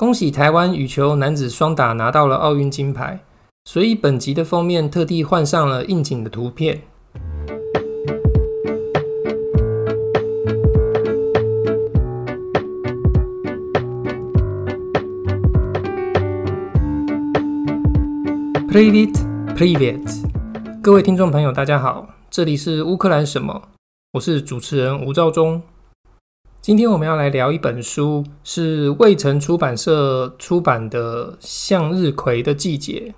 恭喜台湾羽球男子双打拿到了奥运金牌，所以本集的封面特地换上了应景的图片。private private，各位听众朋友大家好，这里是乌克兰什么？我是主持人吴兆忠。今天我们要来聊一本书，是未城出版社出版的《向日葵的季节》。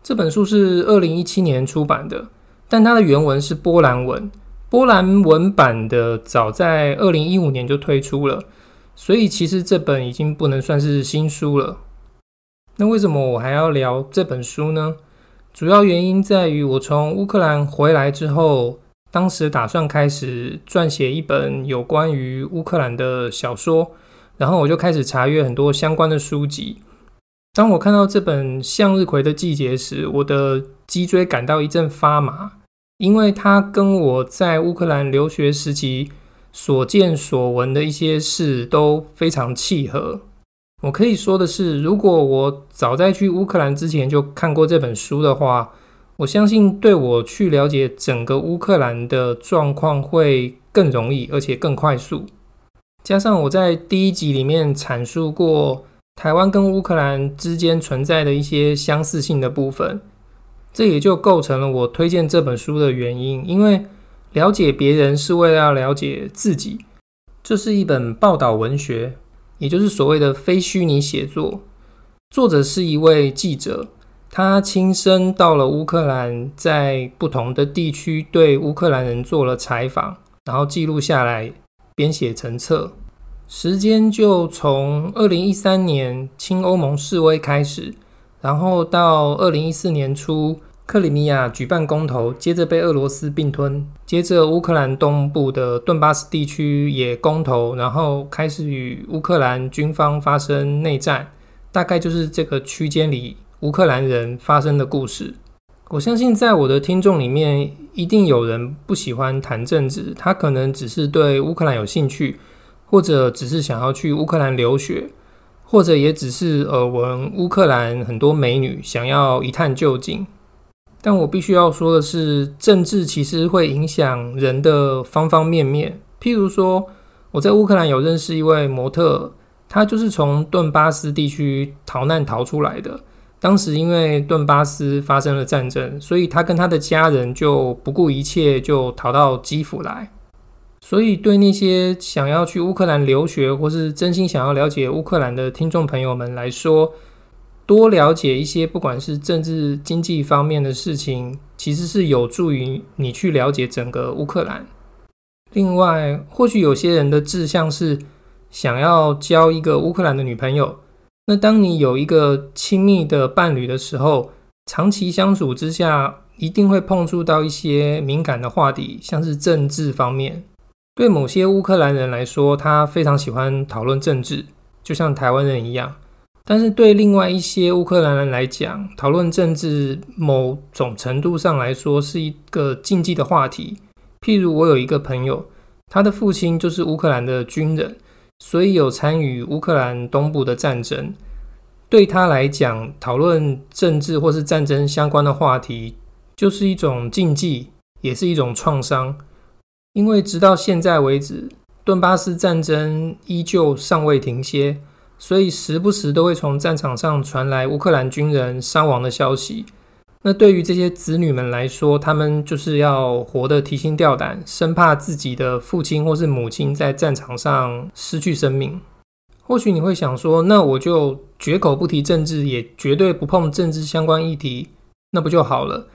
这本书是二零一七年出版的，但它的原文是波兰文，波兰文版的早在二零一五年就推出了，所以其实这本已经不能算是新书了。那为什么我还要聊这本书呢？主要原因在于我从乌克兰回来之后。当时打算开始撰写一本有关于乌克兰的小说，然后我就开始查阅很多相关的书籍。当我看到这本《向日葵的季节》时，我的脊椎感到一阵发麻，因为它跟我在乌克兰留学时期所见所闻的一些事都非常契合。我可以说的是，如果我早在去乌克兰之前就看过这本书的话，我相信，对我去了解整个乌克兰的状况会更容易，而且更快速。加上我在第一集里面阐述过台湾跟乌克兰之间存在的一些相似性的部分，这也就构成了我推荐这本书的原因。因为了解别人是为了要了解自己。这是一本报道文学，也就是所谓的非虚拟写作。作者是一位记者。他亲身到了乌克兰，在不同的地区对乌克兰人做了采访，然后记录下来，编写成册。时间就从二零一三年亲欧盟示威开始，然后到二零一四年初克里米亚举办公投，接着被俄罗斯并吞，接着乌克兰东部的顿巴斯地区也公投，然后开始与乌克兰军方发生内战，大概就是这个区间里。乌克兰人发生的故事，我相信在我的听众里面，一定有人不喜欢谈政治，他可能只是对乌克兰有兴趣，或者只是想要去乌克兰留学，或者也只是耳闻乌克兰很多美女，想要一探究竟。但我必须要说的是，政治其实会影响人的方方面面。譬如说，我在乌克兰有认识一位模特，他就是从顿巴斯地区逃难逃出来的。当时因为顿巴斯发生了战争，所以他跟他的家人就不顾一切就逃到基辅来。所以对那些想要去乌克兰留学或是真心想要了解乌克兰的听众朋友们来说，多了解一些不管是政治经济方面的事情，其实是有助于你去了解整个乌克兰。另外，或许有些人的志向是想要交一个乌克兰的女朋友。那当你有一个亲密的伴侣的时候，长期相处之下，一定会碰触到一些敏感的话题，像是政治方面。对某些乌克兰人来说，他非常喜欢讨论政治，就像台湾人一样。但是对另外一些乌克兰人来讲，讨论政治某种程度上来说是一个禁忌的话题。譬如我有一个朋友，他的父亲就是乌克兰的军人。所以有参与乌克兰东部的战争，对他来讲，讨论政治或是战争相关的话题，就是一种禁忌，也是一种创伤。因为直到现在为止，顿巴斯战争依旧尚未停歇，所以时不时都会从战场上传来乌克兰军人伤亡的消息。那对于这些子女们来说，他们就是要活得提心吊胆，生怕自己的父亲或是母亲在战场上失去生命。或许你会想说，那我就绝口不提政治，也绝对不碰政治相关议题，那不就好了？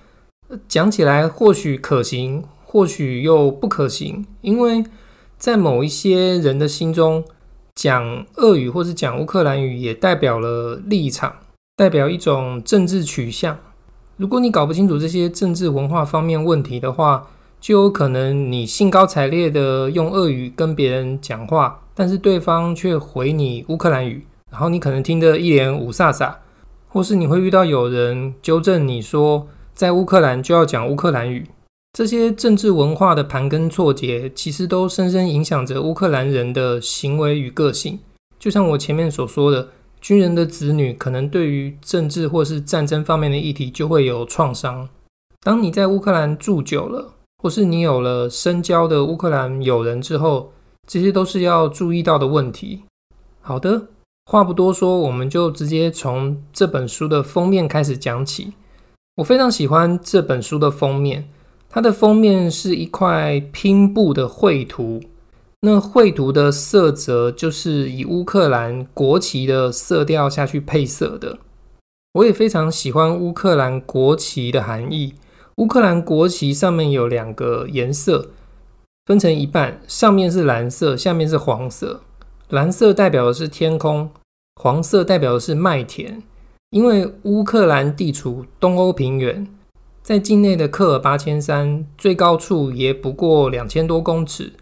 讲起来或许可行，或许又不可行，因为在某一些人的心中，讲俄语或是讲乌克兰语也代表了立场，代表一种政治取向。如果你搞不清楚这些政治文化方面问题的话，就有可能你兴高采烈的用俄语跟别人讲话，但是对方却回你乌克兰语，然后你可能听得一脸五煞煞，或是你会遇到有人纠正你说，在乌克兰就要讲乌克兰语。这些政治文化的盘根错节，其实都深深影响着乌克兰人的行为与个性。就像我前面所说的，军人的子女可能对于政治或是战争方面的议题就会有创伤。当你在乌克兰住久了，或是你有了深交的乌克兰友人之后，这些都是要注意到的问题。好的，话不多说，我们就直接从这本书的封面开始讲起。我非常喜欢这本书的封面，它的封面是一块拼布的绘图。那绘图的色泽就是以乌克兰国旗的色调下去配色的。我也非常喜欢乌克兰国旗的含义。乌克兰国旗上面有两个颜色，分成一半，上面是蓝色，下面是黄色。蓝色代表的是天空，黄色代表的是麦田。因为乌克兰地处东欧平原，在境内的克尔巴千山最高处也不过两千多公尺。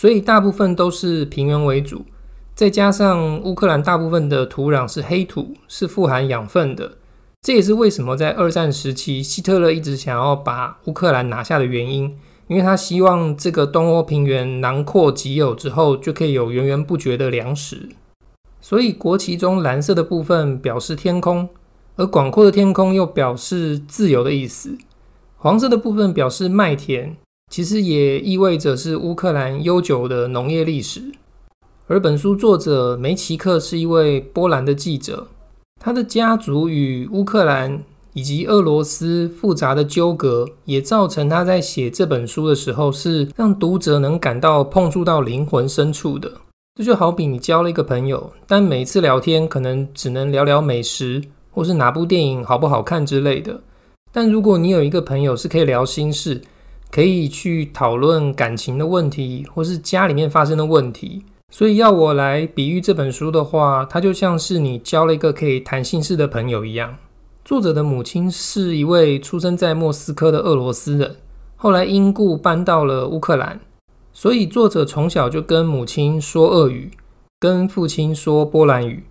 所以大部分都是平原为主，再加上乌克兰大部分的土壤是黑土，是富含养分的。这也是为什么在二战时期，希特勒一直想要把乌克兰拿下的原因，因为他希望这个东欧平原囊括己有之后，就可以有源源不绝的粮食。所以国旗中蓝色的部分表示天空，而广阔的天空又表示自由的意思。黄色的部分表示麦田。其实也意味着是乌克兰悠久的农业历史。而本书作者梅奇克是一位波兰的记者，他的家族与乌克兰以及俄罗斯复杂的纠葛，也造成他在写这本书的时候是让读者能感到碰触到灵魂深处的。这就好比你交了一个朋友，但每次聊天可能只能聊聊美食，或是哪部电影好不好看之类的。但如果你有一个朋友是可以聊心事，可以去讨论感情的问题，或是家里面发生的问题。所以要我来比喻这本书的话，它就像是你交了一个可以谈心事的朋友一样。作者的母亲是一位出生在莫斯科的俄罗斯人，后来因故搬到了乌克兰。所以作者从小就跟母亲说俄语，跟父亲说波兰语。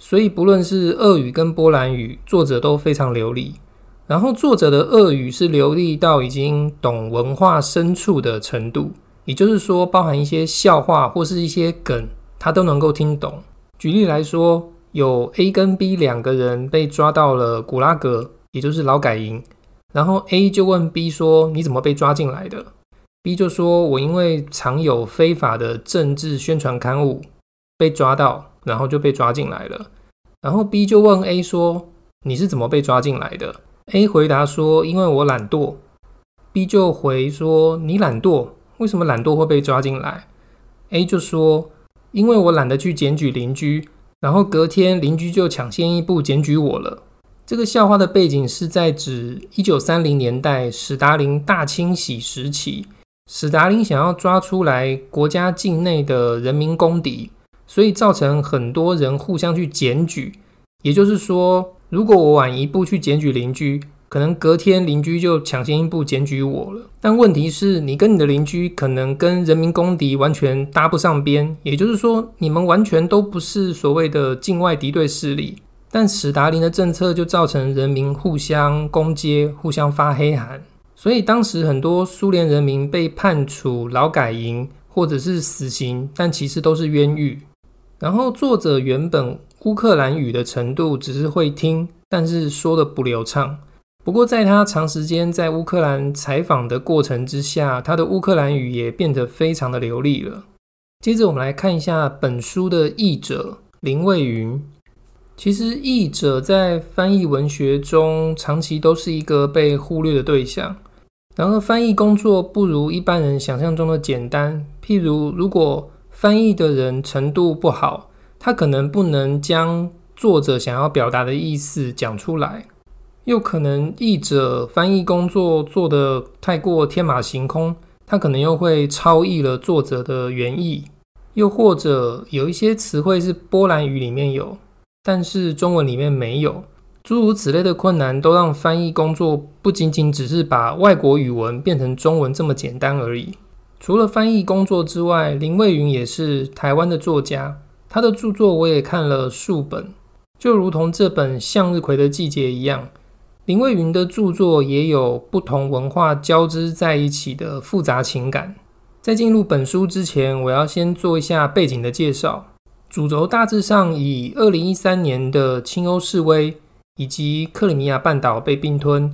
所以不论是俄语跟波兰语，作者都非常流利。然后作者的俄语是流利到已经懂文化深处的程度，也就是说，包含一些笑话或是一些梗，他都能够听懂。举例来说，有 A 跟 B 两个人被抓到了古拉格，也就是劳改营，然后 A 就问 B 说：“你怎么被抓进来的？”B 就说：“我因为藏有非法的政治宣传刊物被抓到，然后就被抓进来了。”然后 B 就问 A 说：“你是怎么被抓进来的？” A 回答说：“因为我懒惰。”B 就回说：“你懒惰，为什么懒惰会被抓进来？”A 就说：“因为我懒得去检举邻居，然后隔天邻居就抢先一步检举我了。”这个笑话的背景是在指一九三零年代史达林大清洗时期，史达林想要抓出来国家境内的人民公敌，所以造成很多人互相去检举，也就是说。如果我晚一步去检举邻居，可能隔天邻居就抢先一步检举我了。但问题是，你跟你的邻居可能跟人民公敌完全搭不上边，也就是说，你们完全都不是所谓的境外敌对势力。但史达林的政策就造成人民互相攻击、互相发黑函，所以当时很多苏联人民被判处劳改营或者是死刑，但其实都是冤狱。然后作者原本。乌克兰语的程度只是会听，但是说的不流畅。不过，在他长时间在乌克兰采访的过程之下，他的乌克兰语也变得非常的流利了。接着，我们来看一下本书的译者林蔚云。其实，译者在翻译文学中长期都是一个被忽略的对象。然而，翻译工作不如一般人想象中的简单。譬如，如果翻译的人程度不好，他可能不能将作者想要表达的意思讲出来，又可能译者翻译工作做得太过天马行空，他可能又会超译了作者的原意，又或者有一些词汇是波兰语里面有，但是中文里面没有，诸如此类的困难，都让翻译工作不仅仅只是把外国语文变成中文这么简单而已。除了翻译工作之外，林蔚云也是台湾的作家。他的著作我也看了数本，就如同这本《向日葵的季节》一样。林蔚云的著作也有不同文化交织在一起的复杂情感。在进入本书之前，我要先做一下背景的介绍。主轴大致上以二零一三年的亲欧示威，以及克里米亚半岛被并吞，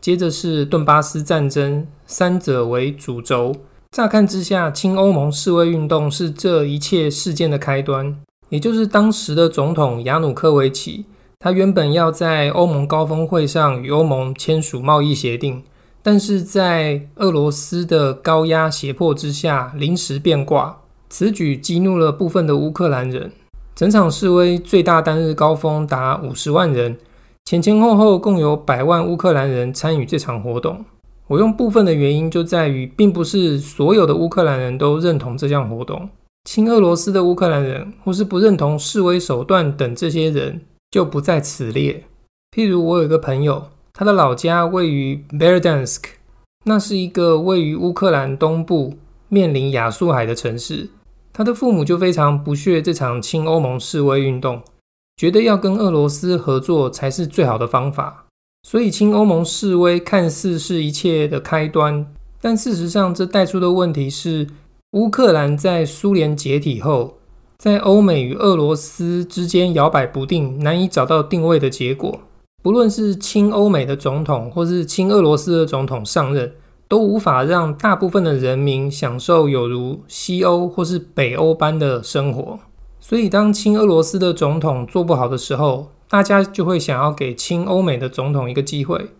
接着是顿巴斯战争，三者为主轴。乍看之下，亲欧盟示威运动是这一切事件的开端，也就是当时的总统亚努科维奇，他原本要在欧盟高峰会上与欧盟签署贸易协定，但是在俄罗斯的高压胁迫之下，临时变卦。此举激怒了部分的乌克兰人，整场示威最大单日高峰达五十万人，前前后后共有百万乌克兰人参与这场活动。我用部分的原因就在于，并不是所有的乌克兰人都认同这项活动，亲俄罗斯的乌克兰人或是不认同示威手段等这些人就不在此列。譬如我有一个朋友，他的老家位于 b e r d a n s k 那是一个位于乌克兰东部，面临亚速海的城市。他的父母就非常不屑这场亲欧盟示威运动，觉得要跟俄罗斯合作才是最好的方法。所以亲欧盟示威看似是一切的开端，但事实上这带出的问题是，乌克兰在苏联解体后，在欧美与俄罗斯之间摇摆不定，难以找到定位的结果。不论是亲欧美的总统，或是亲俄罗斯的总统上任。都无法让大部分的人民享受有如西欧或是北欧般的生活，所以当亲俄罗斯的总统做不好的时候，大家就会想要给亲欧美的总统一个机会。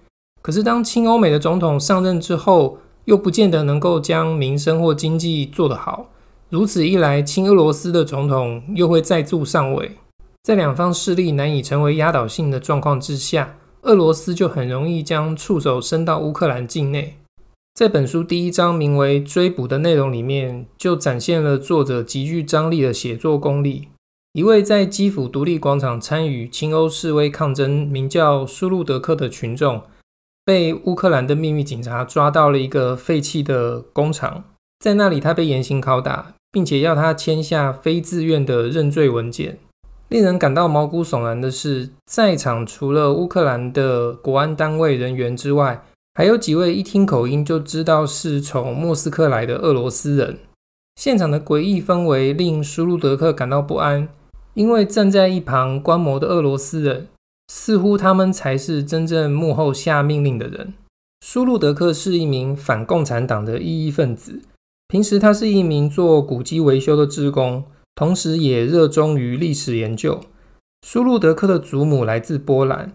可是当亲欧美的总统上任之后，又不见得能够将民生或经济做得好。如此一来，亲俄罗斯的总统又会再度上位，在两方势力难以成为压倒性的状况之下，俄罗斯就很容易将触手伸到乌克兰境内。在本书第一章名为“追捕”的内容里面，就展现了作者极具张力的写作功力。一位在基辅独立广场参与亲欧示威抗争，名叫苏路德克的群众，被乌克兰的秘密警察抓到了一个废弃的工厂，在那里他被严刑拷打，并且要他签下非自愿的认罪文件。令人感到毛骨悚然的是，在场除了乌克兰的国安单位人员之外，还有几位一听口音就知道是从莫斯科来的俄罗斯人。现场的诡异氛围令舒路德克感到不安，因为站在一旁观摩的俄罗斯人似乎他们才是真正幕后下命令的人。舒路德克是一名反共产党的异议分子，平时他是一名做古迹维修的职工，同时也热衷于历史研究。舒路德克的祖母来自波兰。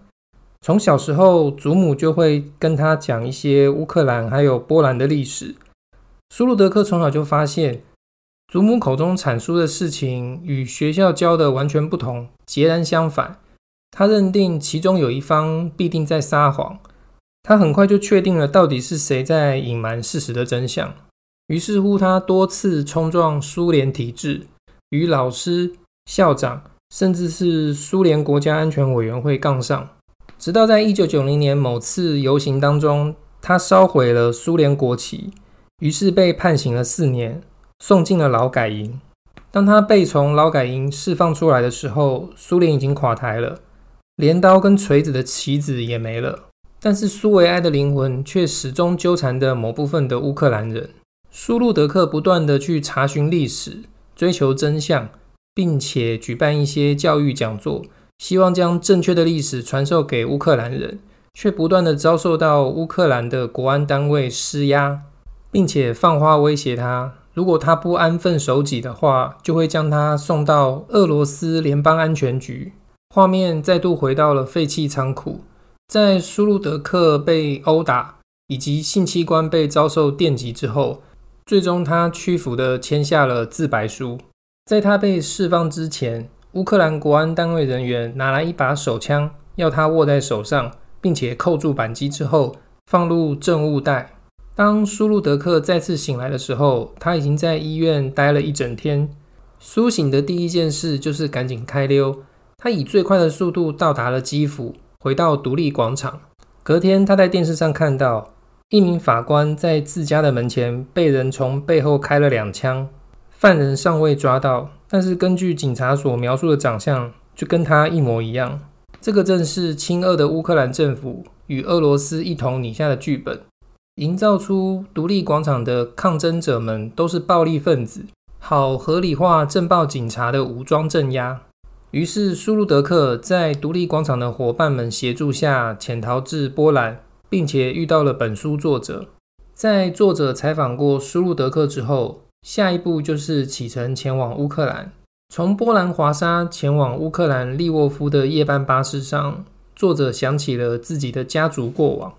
从小时候，祖母就会跟他讲一些乌克兰还有波兰的历史。苏路德克从小就发现，祖母口中阐述的事情与学校教的完全不同，截然相反。他认定其中有一方必定在撒谎。他很快就确定了到底是谁在隐瞒事实的真相。于是乎，他多次冲撞苏联体制，与老师、校长，甚至是苏联国家安全委员会杠上。直到在一九九零年某次游行当中，他烧毁了苏联国旗，于是被判刑了四年，送进了劳改营。当他被从劳改营释放出来的时候，苏联已经垮台了，镰刀跟锤子的棋子也没了。但是苏维埃的灵魂却始终纠缠着某部分的乌克兰人。苏路德克不断地去查询历史，追求真相，并且举办一些教育讲座。希望将正确的历史传授给乌克兰人，却不断地遭受到乌克兰的国安单位施压，并且放话威胁他，如果他不安分守己的话，就会将他送到俄罗斯联邦安全局。画面再度回到了废弃仓库，在苏鲁德克被殴打以及性器官被遭受电击之后，最终他屈服地签下了自白书。在他被释放之前，乌克兰国安单位人员拿来一把手枪，要他握在手上，并且扣住扳机之后放入证物袋。当苏路德克再次醒来的时候，他已经在医院待了一整天。苏醒的第一件事就是赶紧开溜，他以最快的速度到达了基辅，回到独立广场。隔天，他在电视上看到一名法官在自家的门前被人从背后开了两枪，犯人尚未抓到。但是根据警察所描述的长相，就跟他一模一样。这个正是亲俄的乌克兰政府与俄罗斯一同拟下的剧本，营造出独立广场的抗争者们都是暴力分子，好合理化镇暴警察的武装镇压。于是，苏路德克在独立广场的伙伴们协助下潜逃至波兰，并且遇到了本书作者。在作者采访过苏路德克之后，下一步就是启程前往乌克兰。从波兰华沙前往乌克兰利沃夫的夜班巴士上，作者想起了自己的家族过往。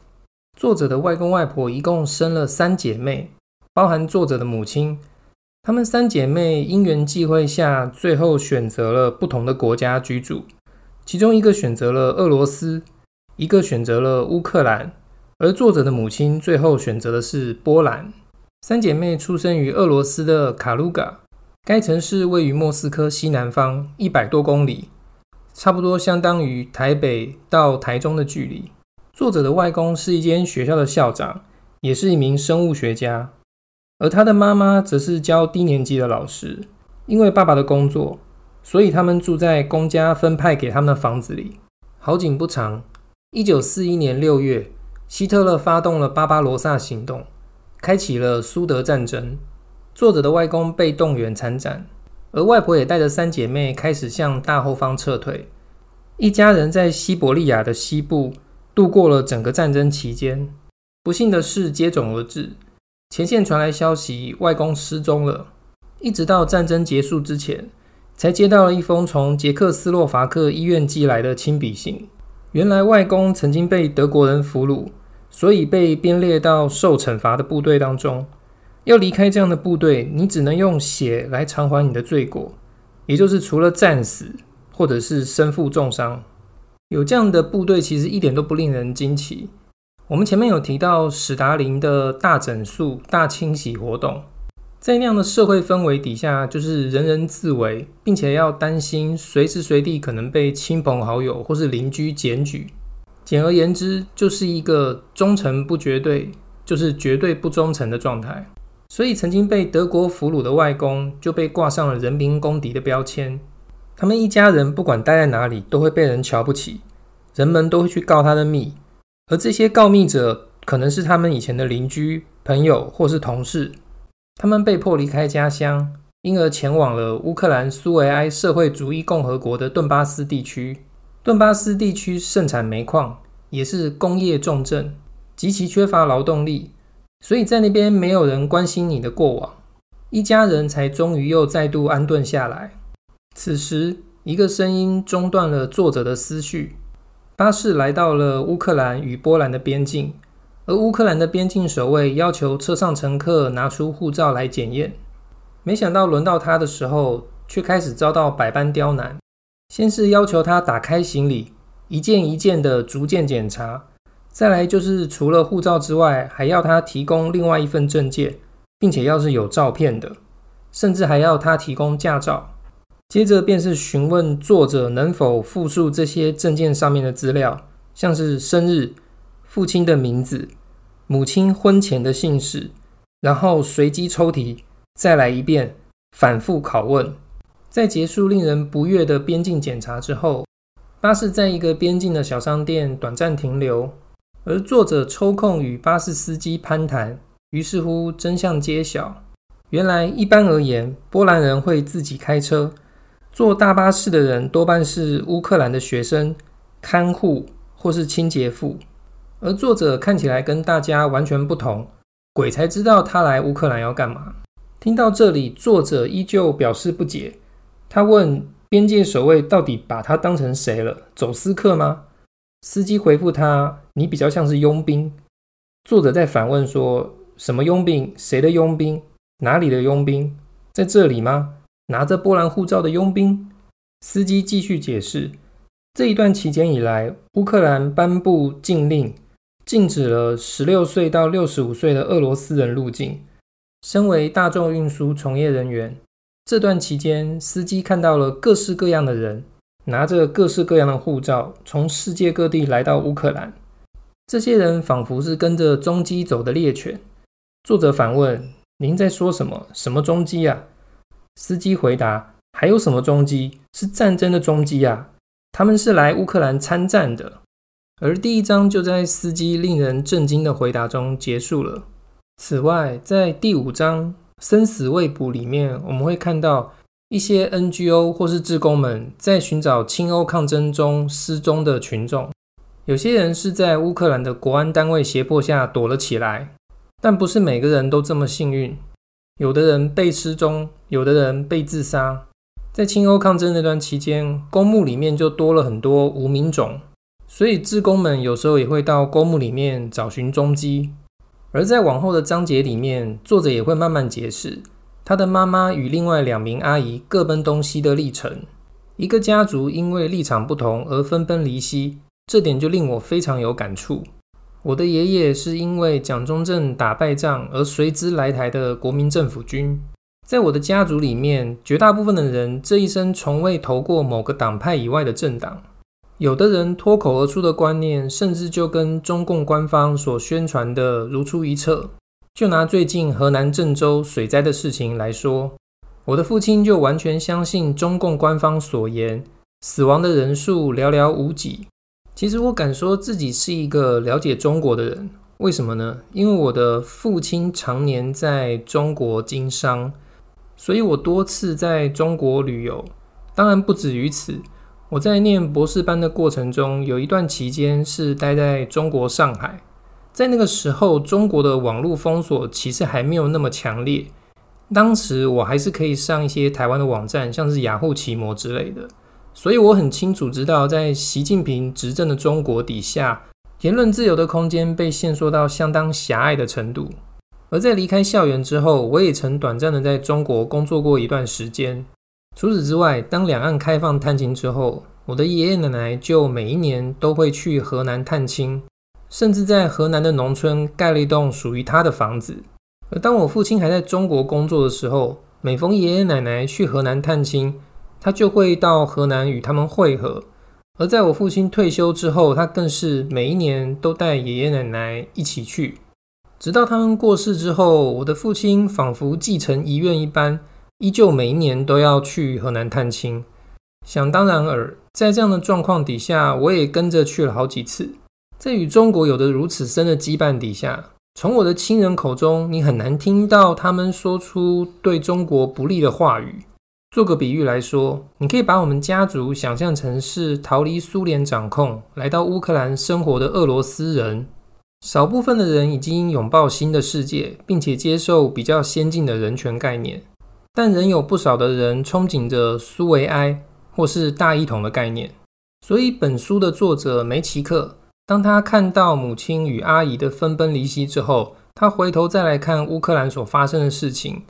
作者的外公外婆一共生了三姐妹，包含作者的母亲。她们三姐妹因缘际会下，最后选择了不同的国家居住。其中一个选择了俄罗斯，一个选择了乌克兰，而作者的母亲最后选择的是波兰。三姐妹出生于俄罗斯的卡卢嘎，该城市位于莫斯科西南方一百多公里，差不多相当于台北到台中的距离。作者的外公是一间学校的校长，也是一名生物学家，而他的妈妈则是教低年级的老师。因为爸爸的工作，所以他们住在公家分派给他们的房子里。好景不长，一九四一年六月，希特勒发动了巴巴罗萨行动，开启了苏德战争。作者的外公被动员参战，而外婆也带着三姐妹开始向大后方撤退。一家人在西伯利亚的西部。度过了整个战争期间，不幸的事接踵而至，前线传来消息，外公失踪了。一直到战争结束之前，才接到了一封从捷克斯洛伐克医院寄来的亲笔信。原来外公曾经被德国人俘虏，所以被编列到受惩罚的部队当中。要离开这样的部队，你只能用血来偿还你的罪过，也就是除了战死，或者是身负重伤。有这样的部队，其实一点都不令人惊奇。我们前面有提到史达林的大整肃、大清洗活动，在那样的社会氛围底下，就是人人自危，并且要担心随时随地可能被亲朋好友或是邻居检举。简而言之，就是一个忠诚不绝对，就是绝对不忠诚的状态。所以，曾经被德国俘虏的外公就被挂上了人民公敌的标签。他们一家人不管待在哪里，都会被人瞧不起，人们都会去告他的密，而这些告密者可能是他们以前的邻居、朋友或是同事。他们被迫离开家乡，因而前往了乌克兰苏维埃社会主义共和国的顿巴斯地区。顿巴斯地区盛产煤矿，也是工业重镇，极其缺乏劳动力，所以在那边没有人关心你的过往，一家人才终于又再度安顿下来。此时，一个声音中断了作者的思绪。巴士来到了乌克兰与波兰的边境，而乌克兰的边境守卫要求车上乘客拿出护照来检验。没想到轮到他的时候，却开始遭到百般刁难。先是要求他打开行李，一件一件的逐件检查；再来就是除了护照之外，还要他提供另外一份证件，并且要是有照片的，甚至还要他提供驾照。接着便是询问作者能否复述这些证件上面的资料，像是生日、父亲的名字、母亲婚前的姓氏，然后随机抽题，再来一遍，反复拷问。在结束令人不悦的边境检查之后，巴士在一个边境的小商店短暂停留，而作者抽空与巴士司机攀谈，于是乎真相揭晓：原来一般而言，波兰人会自己开车。坐大巴士的人多半是乌克兰的学生、看护或是清洁妇，而作者看起来跟大家完全不同，鬼才知道他来乌克兰要干嘛。听到这里，作者依旧表示不解，他问边界守卫到底把他当成谁了？走私客吗？司机回复他：“你比较像是佣兵。”作者在反问说：“什么佣兵？谁的佣兵？哪里的佣兵？在这里吗？”拿着波兰护照的佣兵，司机继续解释：这一段期间以来，乌克兰颁布禁令，禁止了十六岁到六十五岁的俄罗斯人入境。身为大众运输从业人员，这段期间，司机看到了各式各样的人，拿着各式各样的护照，从世界各地来到乌克兰。这些人仿佛是跟着踪迹走的猎犬。作者反问：您在说什么？什么踪迹啊？司机回答：“还有什么踪迹？是战争的踪迹啊！他们是来乌克兰参战的。”而第一章就在司机令人震惊的回答中结束了。此外，在第五章，生死未卜里面，我们会看到一些 NGO 或是志工们在寻找亲欧抗争中失踪的群众。有些人是在乌克兰的国安单位胁迫下躲了起来，但不是每个人都这么幸运。有的人被失踪，有的人被自杀。在亲欧抗争那段期间，公墓里面就多了很多无名冢，所以志工们有时候也会到公墓里面找寻踪迹。而在往后的章节里面，作者也会慢慢解释他的妈妈与另外两名阿姨各奔东西的历程。一个家族因为立场不同而分崩离析。这点就令我非常有感触。我的爷爷是因为蒋中正打败仗而随之来台的国民政府军。在我的家族里面，绝大部分的人这一生从未投过某个党派以外的政党。有的人脱口而出的观念，甚至就跟中共官方所宣传的如出一辙。就拿最近河南郑州水灾的事情来说，我的父亲就完全相信中共官方所言，死亡的人数寥寥无几。其实我敢说自己是一个了解中国的人，为什么呢？因为我的父亲常年在中国经商，所以我多次在中国旅游。当然不止于此，我在念博士班的过程中，有一段期间是待在中国上海。在那个时候，中国的网络封锁其实还没有那么强烈，当时我还是可以上一些台湾的网站，像是雅虎奇摩之类的。所以我很清楚知道，在习近平执政的中国底下，言论自由的空间被限缩到相当狭隘的程度。而在离开校园之后，我也曾短暂的在中国工作过一段时间。除此之外，当两岸开放探亲之后，我的爷爷奶奶就每一年都会去河南探亲，甚至在河南的农村盖了一栋属于他的房子。而当我父亲还在中国工作的时候，每逢爷爷奶奶去河南探亲，他就会到河南与他们会合，而在我父亲退休之后，他更是每一年都带爷爷奶奶一起去。直到他们过世之后，我的父亲仿佛继承遗愿一般，依旧每一年都要去河南探亲。想当然尔，在这样的状况底下，我也跟着去了好几次。在与中国有着如此深的羁绊底下，从我的亲人口中，你很难听到他们说出对中国不利的话语。做个比喻来说，你可以把我们家族想象成是逃离苏联掌控，来到乌克兰生活的俄罗斯人。少部分的人已经拥抱新的世界，并且接受比较先进的人权概念，但仍有不少的人憧憬着苏维埃或是大一统的概念。所以，本书的作者梅奇克，当他看到母亲与阿姨的分崩离析之后，他回头再来看乌克兰所发生的事情。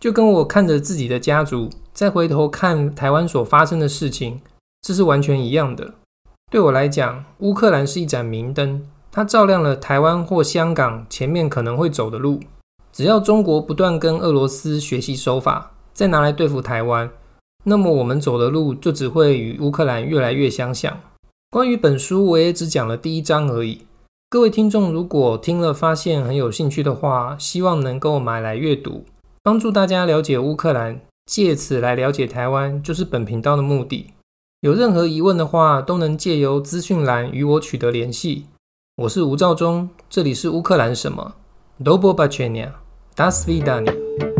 就跟我看着自己的家族，再回头看台湾所发生的事情，这是完全一样的。对我来讲，乌克兰是一盏明灯，它照亮了台湾或香港前面可能会走的路。只要中国不断跟俄罗斯学习手法，再拿来对付台湾，那么我们走的路就只会与乌克兰越来越相像。关于本书，我也只讲了第一章而已。各位听众如果听了发现很有兴趣的话，希望能够买来阅读。帮助大家了解乌克兰，借此来了解台湾，就是本频道的目的。有任何疑问的话，都能借由资讯栏与我取得联系。我是吴兆忠，这里是乌克兰什么 d o b o b a c h e n i a d a s v i d a n i a